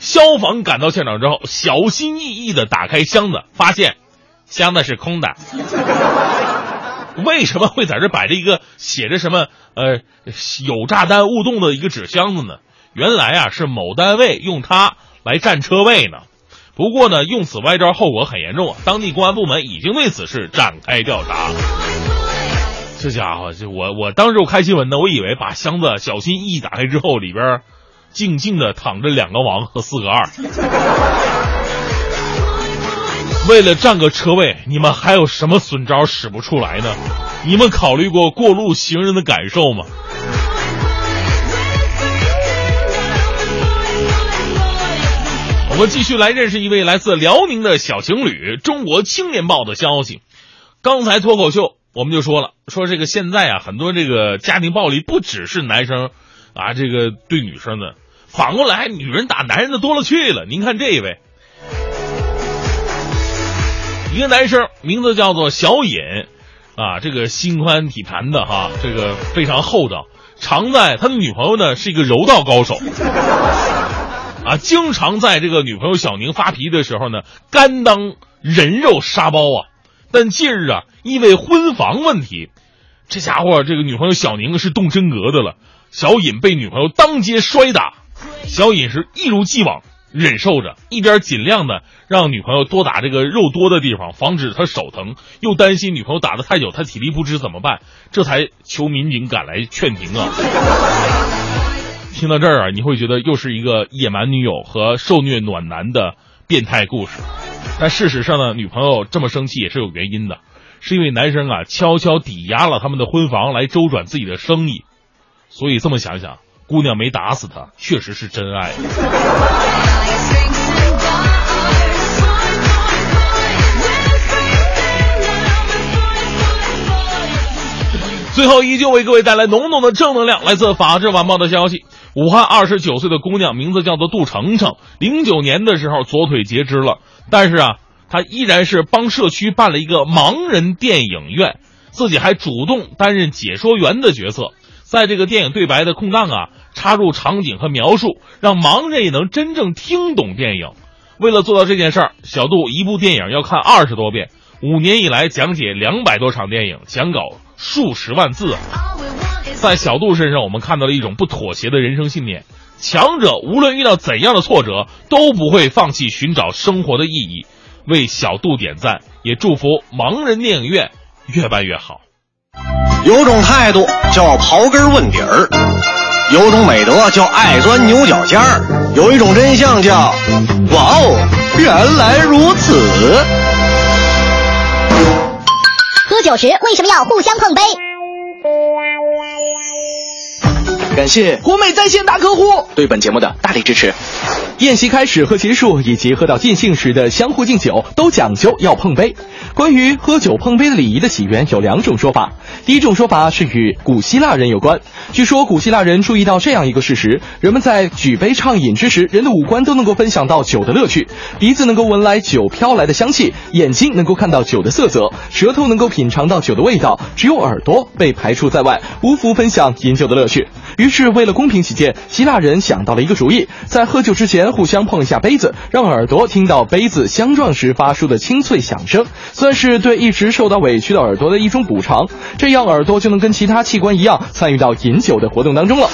消防赶到现场之后，小心翼翼的打开箱子，发现箱子是空的。为什么会在这摆着一个写着什么呃“有炸弹勿动”的一个纸箱子呢？原来啊，是某单位用它来占车位呢。不过呢，用此歪招后果很严重啊！当地公安部门已经对此事展开调查。这家伙，这我我当时我看新闻呢，我以为把箱子小心翼翼打开之后，里边静静的躺着两个王和四个二。为了占个车位，你们还有什么损招使不出来呢？你们考虑过过路行人的感受吗？我继续来认识一位来自辽宁的小情侣。中国青年报的消息，刚才脱口秀我们就说了，说这个现在啊，很多这个家庭暴力不只是男生啊，这个对女生的，反过来女人打男人的多了去了。您看这一位，一个男生名字叫做小尹，啊，这个心宽体盘的哈，这个非常厚道，常在他的女朋友呢是一个柔道高手。啊，经常在这个女朋友小宁发脾气的时候呢，甘当人肉沙包啊。但近日啊，因为婚房问题，这家伙这个女朋友小宁是动真格的了。小尹被女朋友当街摔打，小尹是一如既往忍受着，一边尽量的让女朋友多打这个肉多的地方，防止她手疼，又担心女朋友打的太久，她体力不支怎么办？这才求民警赶来劝停啊。听到这儿啊，你会觉得又是一个野蛮女友和受虐暖男的变态故事。但事实上呢，女朋友这么生气也是有原因的，是因为男生啊悄悄抵押了他们的婚房来周转自己的生意。所以这么想想，姑娘没打死他，确实是真爱。最后，依旧为各位带来浓浓的正能量。来自《法制晚报》的消息。武汉二十九岁的姑娘名字叫做杜程程，零九年的时候左腿截肢了，但是啊，她依然是帮社区办了一个盲人电影院，自己还主动担任解说员的角色，在这个电影对白的空档啊，插入场景和描述，让盲人也能真正听懂电影。为了做到这件事儿，小杜一部电影要看二十多遍，五年以来讲解两百多场电影，讲稿数十万字。在小杜身上，我们看到了一种不妥协的人生信念：强者无论遇到怎样的挫折，都不会放弃寻找生活的意义。为小杜点赞，也祝福盲人电影院越办越好。有种态度叫刨根问底儿，有种美德叫爱钻牛角尖儿，有一种真相叫哇哦，原来如此。喝酒时为什么要互相碰杯？感谢国美在线大客户对本节目的大力支持。宴席开始和结束，以及喝到尽兴时的相互敬酒，都讲究要碰杯。关于喝酒碰杯礼仪的起源有两种说法。第一种说法是与古希腊人有关。据说古希腊人注意到这样一个事实：人们在举杯畅饮之时，人的五官都能够分享到酒的乐趣。鼻子能够闻来酒飘来的香气，眼睛能够看到酒的色泽，舌头能够品尝到酒的味道，只有耳朵被排除在外，无福分享饮酒的乐趣。于是，为了公平起见，希腊人想到了一个主意，在喝酒之前互相碰一下杯子，让耳朵听到杯子相撞时发出的清脆响声，算是对一直受到委屈的耳朵的一种补偿。这样，耳朵就能跟其他器官一样参与到饮酒的活动当中了。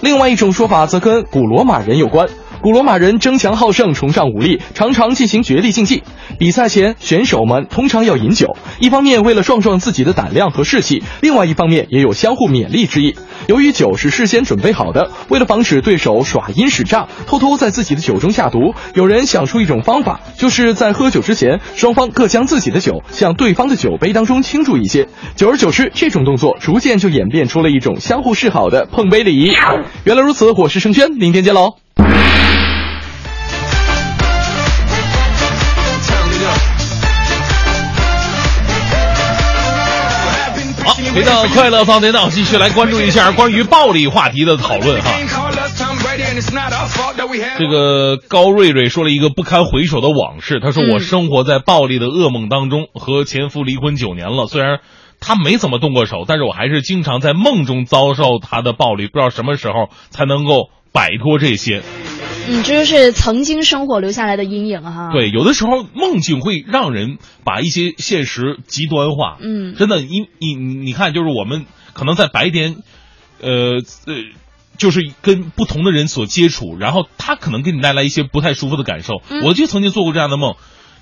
另外一种说法则跟古罗马人有关。古罗马人争强好胜，崇尚武力，常常进行角力竞技。比赛前，选手们通常要饮酒，一方面为了壮壮自己的胆量和士气，另外一方面也有相互勉励之意。由于酒是事先准备好的，为了防止对手耍阴使诈，偷偷在自己的酒中下毒，有人想出一种方法，就是在喝酒之前，双方各将自己的酒向对方的酒杯当中倾注一些。久而久之，这种动作逐渐就演变出了一种相互示好的碰杯礼仪。原来如此，我是盛轩，明天见喽。好，回到快乐放电脑，继续来关注一下关于暴力话题的讨论哈。这个高瑞瑞说了一个不堪回首的往事，他说：“我生活在暴力的噩梦当中，和前夫离婚九年了。虽然他没怎么动过手，但是我还是经常在梦中遭受他的暴力，不知道什么时候才能够摆脱这些。”嗯，这就是曾经生活留下来的阴影哈。对，有的时候梦境会让人把一些现实极端化。嗯，真的，你你你看，就是我们可能在白天，呃呃，就是跟不同的人所接触，然后他可能给你带来一些不太舒服的感受。嗯我就曾经做过这样的梦。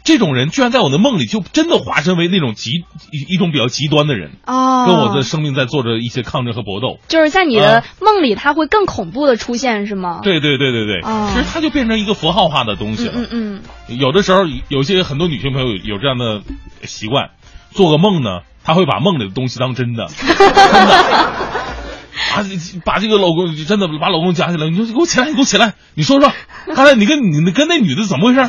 这种人居然在我的梦里就真的化身为那种极一一种比较极端的人，哦，跟我的生命在做着一些抗争和搏斗。就是在你的啊梦里，他会更恐怖的出现，是吗？对对对对对，哦其实他就变成一个符号化的东西了。嗯嗯嗯，有的时候，有些很多女性朋友有这样的习惯，做个梦呢，她会把梦里的东西当真的，真的。把把这个老公真的把老公夹起来，你说给我起来，你给我起来，你说说，刚才你跟你跟那女的怎么回事？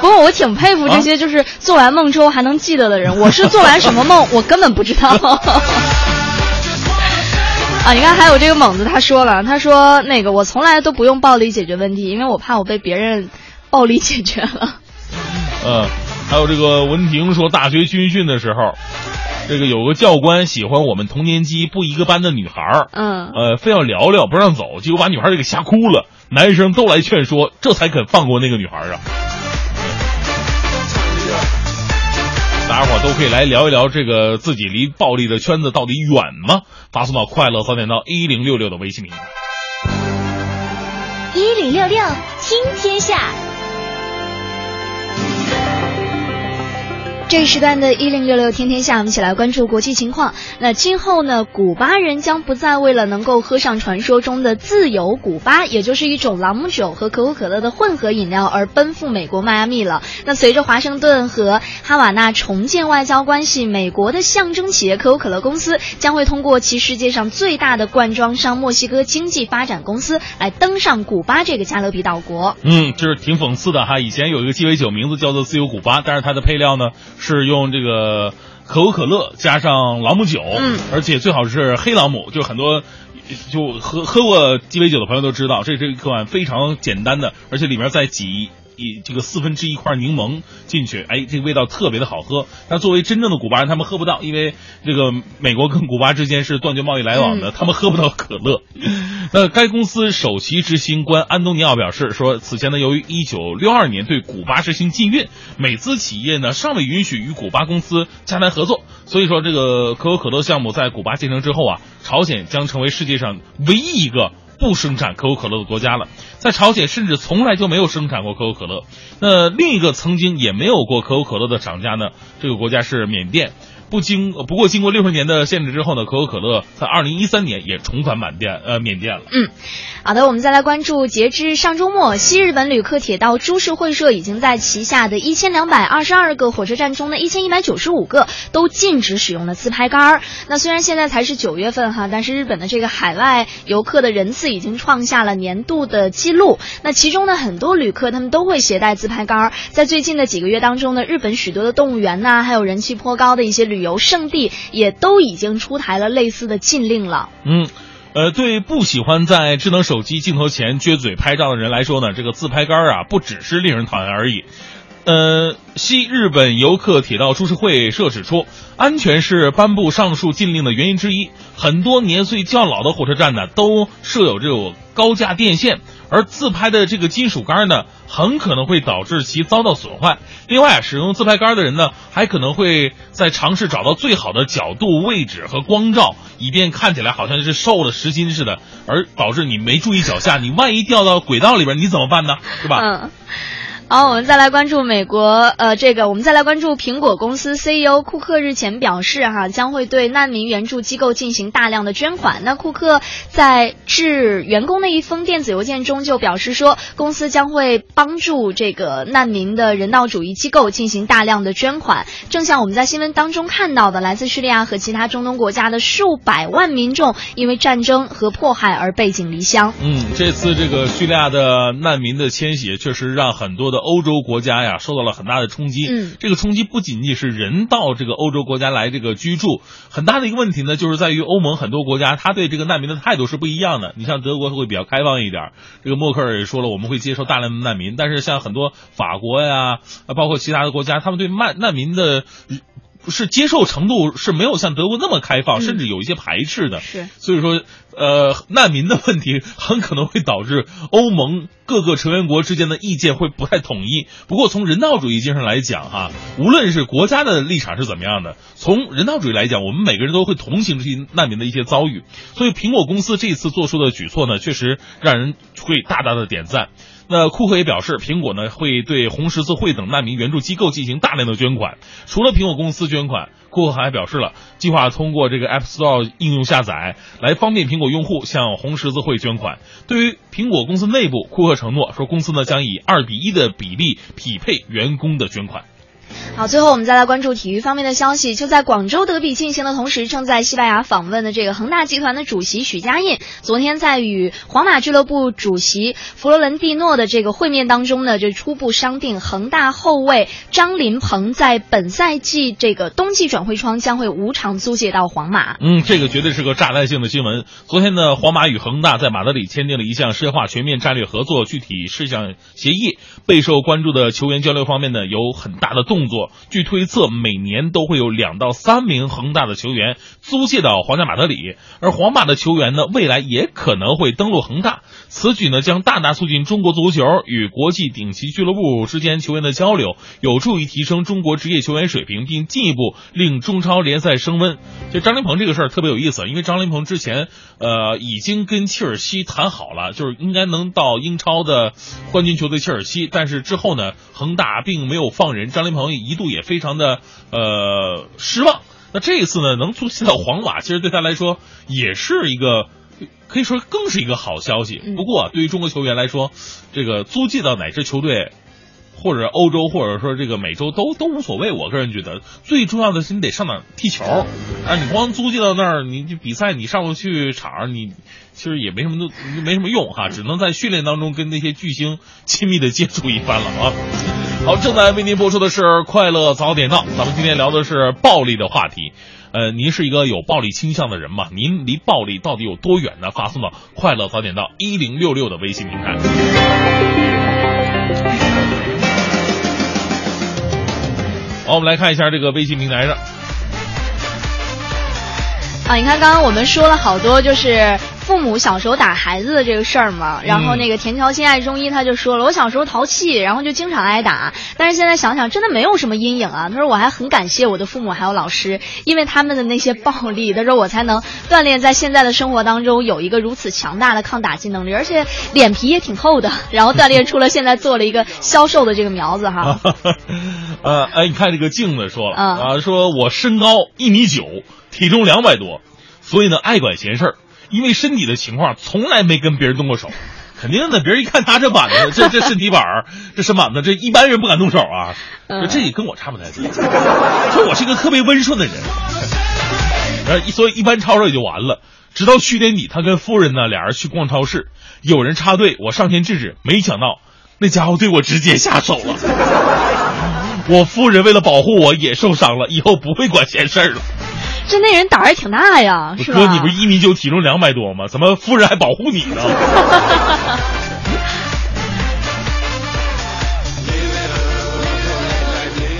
不过我挺佩服这些就是做完梦之后还能记得的人。我是做完什么梦，我根本不知道。啊，你看，还有这个猛子，他说了，他说那个我从来都不用暴力解决问题，因为我怕我被别人暴力解决了。嗯，还有这个文婷说，大学军训的时候，这个有个教官喜欢我们同年级不一个班的女孩儿，嗯，呃，非要聊聊不让走，结果把女孩儿给吓哭了，男生都来劝说，这才肯放过那个女孩儿啊。大家伙都可以来聊一聊这个自己离暴力的圈子到底远吗？发送到快乐早点到一零六六的微信名。一零六六听天下。这一时段的“一零六六天天下”，我们一起来关注国际情况。那今后呢，古巴人将不再为了能够喝上传说中的自由古巴，也就是一种朗姆酒和可口可乐的混合饮料而奔赴美国迈阿密了。那随着华盛顿和哈瓦那重建外交关系，美国的象征企业可口可乐公司将会通过其世界上最大的罐装商墨西哥经济发展公司来登上古巴这个加勒比岛国。嗯，就是挺讽刺的哈。以前有一个鸡尾酒，名字叫做自由古巴，但是它的配料呢是用这个可口可乐加上朗姆酒，嗯，而且最好是黑朗姆，就很多。就喝喝过鸡尾酒的朋友都知道，这是一款非常简单的，而且里面再挤一这个四分之一块柠檬进去，哎，这个味道特别的好喝。但作为真正的古巴人，他们喝不到，因为这个美国跟古巴之间是断绝贸易来往的，嗯他们喝不到可乐。那该公司首席执行官安东尼奥表示说，此前呢，由于一九六二年对古巴实行禁运，美资企业呢尚未允许与古巴公司洽谈合作，所以说这个可口可乐项目在古巴建成之后啊，朝鲜将成为世界上唯一一个。不生产可口可乐的国家了，在朝鲜甚至从来就没有生产过可口可乐。那另一个曾经也没有过可口可乐的厂家呢？这个国家是缅甸。不经不过经过六十年的限制之后呢，可口可乐在二零一三年也重返缅甸呃缅甸了。嗯，好的，我们再来关注，截至上周末，西日本旅客铁道株式会社已经在旗下的一千两百二十二个火车站中的一千一百九十五个都禁止使用了自拍杆儿。那虽然现在才是九月份哈，但是日本的这个海外游客的人次已经创下了年度的记录。那其中呢，很多旅客他们都会携带自拍杆儿。在最近的几个月当中呢，日本许多的动物园呐、还有人气颇高的一些旅游胜地，也都已经出台了类似的禁令了。嗯。呃，对不喜欢在智能手机镜头前撅嘴拍照的人来说呢，这个自拍杆啊，不只是令人讨厌而已。呃，西日本游客铁道株式会社指出，安全是颁布上述禁令的原因之一。很多年岁较老的火车站呢，都设有这种高架电线，而自拍的这个金属杆呢，很可能会导致其遭到损坏。另外，使用自拍杆的人呢，还可能会在尝试找到最好的角度、位置和光照，以便看起来好像是瘦了十斤似的，而导致你没注意脚下，你万一掉到轨道里边，你怎么办呢？是吧？嗯。好，我们再来关注美国，呃，这个我们再来关注苹果公司 CEO 库克日前表示，哈，将会对难民援助机构进行大量的捐款。那库克在致员工的一封电子邮件中就表示说，公司将会帮助这个难民的人道主义机构进行大量的捐款。正像我们在新闻当中看到的，来自叙利亚和其他中东国家的数百万民众因为战争和迫害而背井离乡。嗯，这次这个叙利亚的难民的迁徙，确实让很多的。欧洲国家呀，受到了很大的冲击。嗯，这个冲击不仅仅是人到这个欧洲国家来这个居住，很大的一个问题呢，就是在于欧盟很多国家，他对这个难民的态度是不一样的。你像德国会比较开放一点，这个默克尔也说了，我们会接受大量的难民。但是像很多法国呀，包括其他的国家，他们对难难民的。是接受程度是没有像德国那么开放，甚至有一些排斥的。是，所以说，呃，难民的问题很可能会导致欧盟各个成员国之间的意见会不太统一。不过从人道主义精神来讲，哈，无论是国家的立场是怎么样的，从人道主义来讲，我们每个人都会同情这些难民的一些遭遇。所以，苹果公司这一次做出的举措呢，确实让人会大大的点赞。那库克也表示，苹果呢会对红十字会等难民援助机构进行大量的捐款。除了苹果公司捐款，库克还表示了计划通过这个 App Store 应用下载来方便苹果用户向红十字会捐款。对于苹果公司内部，库克承诺说，公司呢将以二比一的比例匹配员工的捐款。好，最后我们再来关注体育方面的消息。就在广州德比进行的同时，正在西班牙访问的这个恒大集团的主席许家印，昨天在与皇马俱乐部主席弗洛伦蒂诺的这个会面当中呢，就初步商定恒大后卫张琳芃在本赛季这个冬季转会窗将会无偿租借到皇马。嗯，这个绝对是个炸弹性的新闻。昨天呢，皇马与恒大在马德里签订了一项深化全面战略合作具体事项协议。备受关注的球员交流方面呢，有很大的动。动作，据推测，每年都会有两到三名恒大的球员租借到皇家马德里，而皇马的球员呢，未来也可能会登陆恒大。此举呢，将大大促进中国足球与国际顶级俱乐部之间球员的交流，有助于提升中国职业球员水平，并进一步令中超联赛升温。就张琳芃这个事儿特别有意思，因为张琳芃之前呃已经跟切尔西谈好了，就是应该能到英超的冠军球队切尔西，但是之后呢，恒大并没有放人，张琳芃。一度也非常的呃失望。那这一次呢，能租借到皇马，其实对他来说也是一个可以说更是一个好消息。不过，对于中国球员来说，这个租借到哪支球队，或者欧洲，或者说这个美洲都都无所谓。我个人觉得，最重要的是你得上场踢球。啊，你光租借到那儿，你比赛你上不去场，你其实也没什么都没什么用哈，只能在训练当中跟那些巨星亲密的接触一番了啊。好，正在为您播出的是《快乐早点到》，咱们今天聊的是暴力的话题。呃，您是一个有暴力倾向的人吗？您离暴力到底有多远呢？发送到《快乐早点到》一零六六的微信平台。好，我们来看一下这个微信平台上。啊，你看，刚刚我们说了好多，就是。父母小时候打孩子的这个事儿嘛，然后那个田乔心爱中医他就说了，我小时候淘气，然后就经常挨打，但是现在想想真的没有什么阴影啊。他说我还很感谢我的父母还有老师，因为他们的那些暴力，他说我才能锻炼在现在的生活当中有一个如此强大的抗打击能力，而且脸皮也挺厚的，然后锻炼出了现在做了一个销售的这个苗子哈。呃，哎，你看这个镜子说了啊，说我身高一米九，体重两百多，所以呢爱管闲事儿。因为身体的情况，从来没跟别人动过手，肯定的。别人一看他这板子，这这身体板儿，这身板子，这一般人不敢动手啊。这也跟我差不太多。说我是一个特别温顺的人，呃，所以一般吵吵也就完了。直到去年底，他跟夫人呢俩人去逛超市，有人插队，我上前制止，没想到那家伙对我直接下手了。我夫人为了保护我也受伤了，以后不会管闲事儿了。这那人胆儿也挺大呀，是吧？哥，你不是一米九，体重两百多吗？怎么夫人还保护你呢？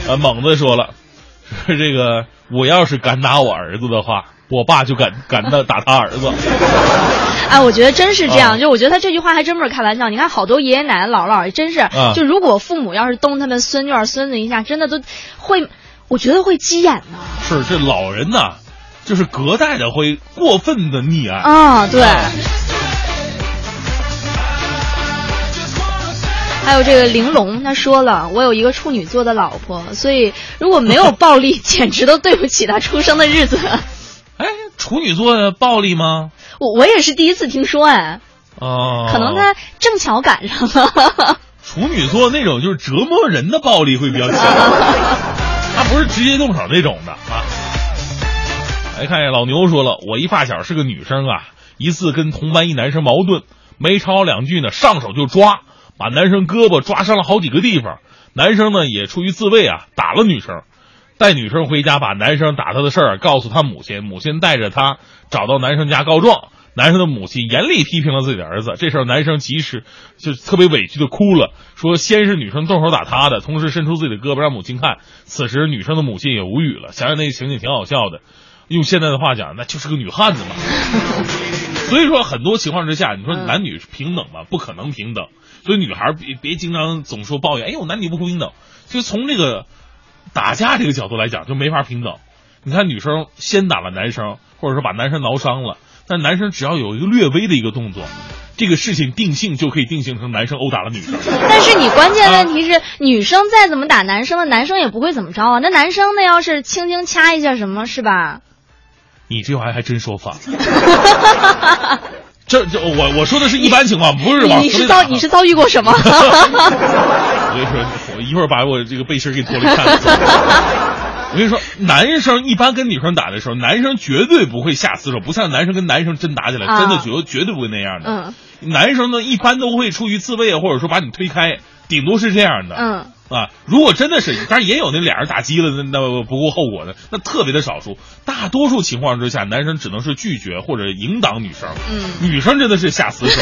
啊，猛子说了，说这个我要是敢打我儿子的话，我爸就敢敢打打他儿子。哎，我觉得真是这样，啊就我觉得他这句话还真不是开玩笑。你看，好多爷爷奶奶、姥姥姥爷，真是，啊就如果父母要是动他们孙女儿、孙子一下，真的都会，我觉得会急眼呢。是这老人呐，就是隔代的会过分的溺爱。啊，对。还有这个玲珑，他说了，我有一个处女座的老婆，所以如果没有暴力，简直都对不起他出生的日子。哎，处女座暴力吗？我我也是第一次听说，哎，哦，可能他正巧赶上了。处女座那种就是折磨人的暴力会比较强，他不是直接动手那种的啊。来看一下老牛说了，我一发小是个女生啊，一次跟同班一男生矛盾，没吵两句呢，上手就抓，把男生胳膊抓伤了好几个地方。男生呢也出于自卫啊，打了女生。带女生回家，把男生打他的事儿告诉他母亲，母亲带着他找到男生家告状。男生的母亲严厉批评了自己的儿子，这时候男生及时就特别委屈的哭了，说先是女生动手打他的，同时伸出自己的胳膊让母亲看。此时女生的母亲也无语了，想想那个情景挺好笑的，用现在的话讲，那就是个女汉子嘛。所以说很多情况之下，你说男女平等吧，不可能平等。所以女孩别别经常总说抱怨，哎呦男女不平等。就从这个打架这个角度来讲，就没法平等。你看女生先打了男生，或者说把男生挠伤了。但男生只要有一个略微的一个动作，这个事情定性就可以定性成男生殴打了女生。但是你关键问题是，啊、女生再怎么打男生的，男生也不会怎么着啊。那男生那要是轻轻掐一下什么，是吧？你这玩意儿还真说反。这这我我说的是一般情况，不是往你是遭你是遭遇过什么？我跟你说，我一会儿把我这个背心给脱了看。我跟你说，男生一般跟女生打的时候，男生绝对不会下死手，不像男生跟男生真打起来，啊、真的绝绝对不会那样的。嗯，男生呢一般都会出于自卫，或者说把你推开，顶多是这样的。嗯，啊，如果真的是，当然也有那俩人打激了，那那不顾后果的，那特别的少数。大多数情况之下，男生只能是拒绝或者引导女生。嗯，女生真的是下死手，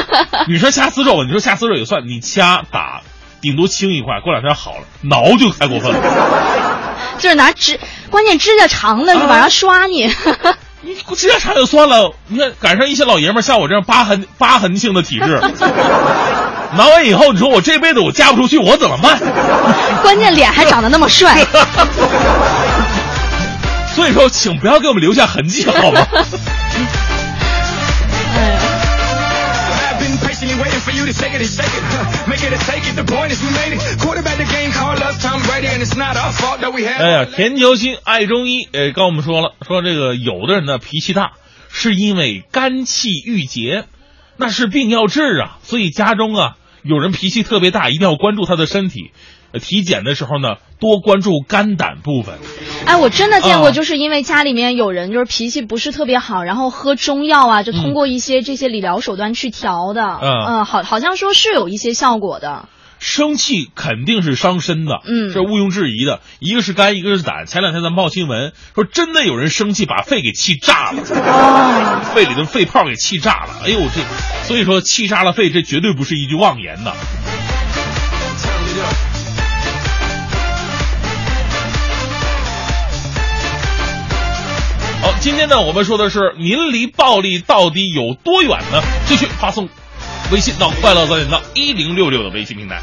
女生下死手，你说下死手也算，你掐打。顶多轻一块，过两天好了，挠就太过分了。就是拿指，关键指甲长的是吧？然后刷你。你指甲长就算了，你看赶上一些老爷们儿像我这样疤痕疤痕性的体质，挠完以后，你说我这辈子我嫁不出去，我怎么办？关键脸还长得那么帅。所以说，请不要给我们留下痕迹，好吗？哎呀，田球星爱中医，呃，跟我们说了，说这个有的人呢脾气大，是因为肝气郁结，那是病要治啊。所以家中啊有人脾气特别大，一定要关注他的身体。体检的时候呢，多关注肝胆部分。哎，我真的见过，就是因为家里面有人就是脾气不是特别好，然后喝中药啊，就通过一些这些理疗手段去调的。嗯嗯，好，好像说是有一些效果的。生气肯定是伤身的，嗯，这毋庸置疑的。一个是肝，一个是胆。前两天咱们报新闻说，真的有人生气把肺给气炸了，哦，肺里的肺泡给气炸了。哎呦，这所以说气炸了肺，这绝对不是一句妄言呐。今天呢，我们说的是您离暴力到底有多远呢？继续发送微信到“快乐早点到一零六六”的微信平台。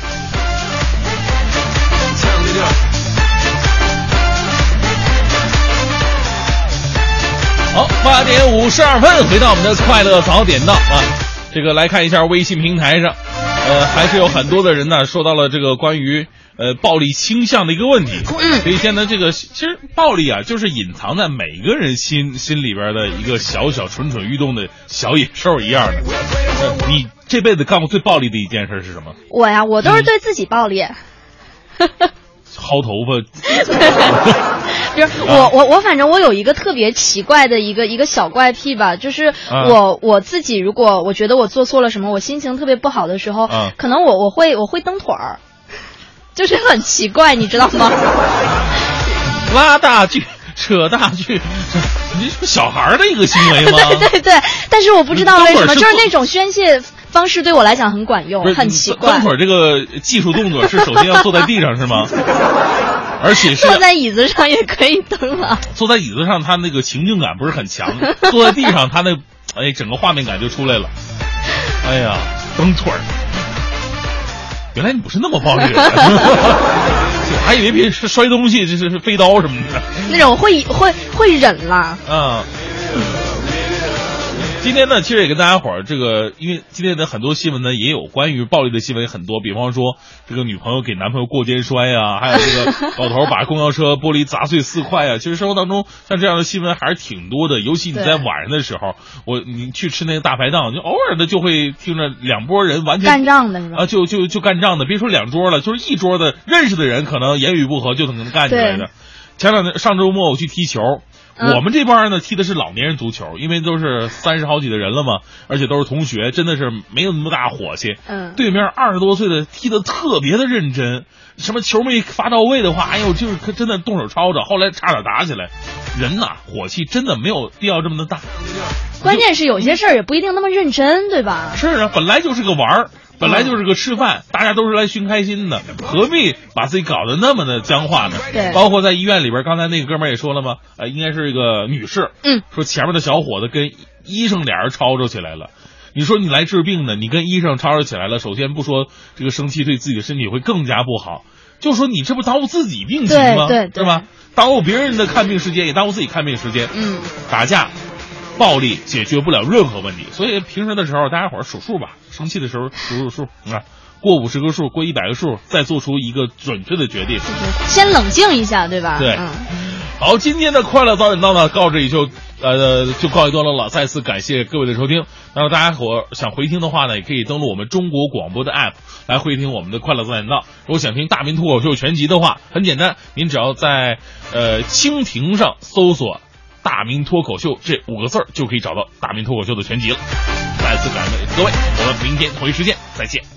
好，八点五十二分，回到我们的快乐早点到啊。这个来看一下微信平台上，呃，还是有很多的人呢说到了这个关于呃暴力倾向的一个问题。嗯，所以现在这个其实暴力啊，就是隐藏在每个人心心里边的一个小小蠢蠢欲动的小野兽一样的。呃、你这辈子干过最暴力的一件事是什么？我呀，我都是对自己暴力。薅头发。就是我我我反正我有一个特别奇怪的一个一个小怪癖吧，就是我、啊、我自己如果我觉得我做错了什么，我心情特别不好的时候，啊、可能我我会我会蹬腿儿，就是很奇怪，你知道吗？拉大锯。扯大锯，你是小孩的一个行为吗？对对对，但是我不知道为什么，就是那种宣泄方式对我来讲很管用，很奇怪。蹬腿这个技术动作是首先要坐在地上是吗？而且是坐在椅子上也可以蹬啊。坐在椅子上，他那个情境感不是很强；坐在地上，他那哎整个画面感就出来了。哎呀，蹬腿儿，原来你不是那么暴力的人，我 还以为别人是摔东西，这是是飞刀什么的。那种会会会忍了。啊。今天呢，其实也跟大家伙儿这个，因为今天的很多新闻呢，也有关于暴力的新闻很多，比方说这个女朋友给男朋友过肩摔啊，还有这个老头把公交车玻璃砸碎四块啊。其实生活当中像这样的新闻还是挺多的，尤其你在晚上的时候，我你去吃那个大排档，就偶尔的就会听着两拨人完全干仗的是吧？啊，就就就干仗的，别说两桌了，就是一桌的认识的人，可能言语不合就可能干起来的。前两天上周末我去踢球。我们这帮呢踢的是老年人足球，因为都是三十好几的人了嘛，而且都是同学，真的是没有那么大火气。嗯，对面二十多岁的踢的特别的认真，什么球没发到位的话，哎呦，就是真的动手抄着，后来差点打起来。人呐，火气真的没有必要这么的大。关键是有些事儿也不一定那么认真，对吧？是啊，本来就是个玩儿。本来就是个吃饭，大家都是来寻开心的，何必把自己搞得那么的僵化呢？对，包括在医院里边，刚才那个哥们儿也说了嘛，呃，应该是一个女士，嗯，说前面的小伙子跟医生俩人吵吵起来了。你说你来治病的，你跟医生吵吵起来了，首先不说这个生气对自己的身体会更加不好，就说你这不耽误自己病情吗？对，是吧？耽误别人的看病时间，也耽误自己看病时间。嗯，打架。暴力解决不了任何问题，所以平时的时候大家伙数数吧，生气的时候数数数啊，过五十个数，过一百个数，再做出一个准确的决定。先冷静一下，对吧？对。嗯。好，今天的快乐早点到呢，到这里就呃就告一段落了。再次感谢各位的收听。那么大家伙想回听的话呢，也可以登录我们中国广播的 app 来回听我们的快乐早点到。如果想听大明脱口秀全集的话，很简单，您只要在呃蜻蜓上搜索。大明脱口秀这五个字儿就可以找到大明脱口秀的全集了。再次感谢各位，我们明天同一时间再见。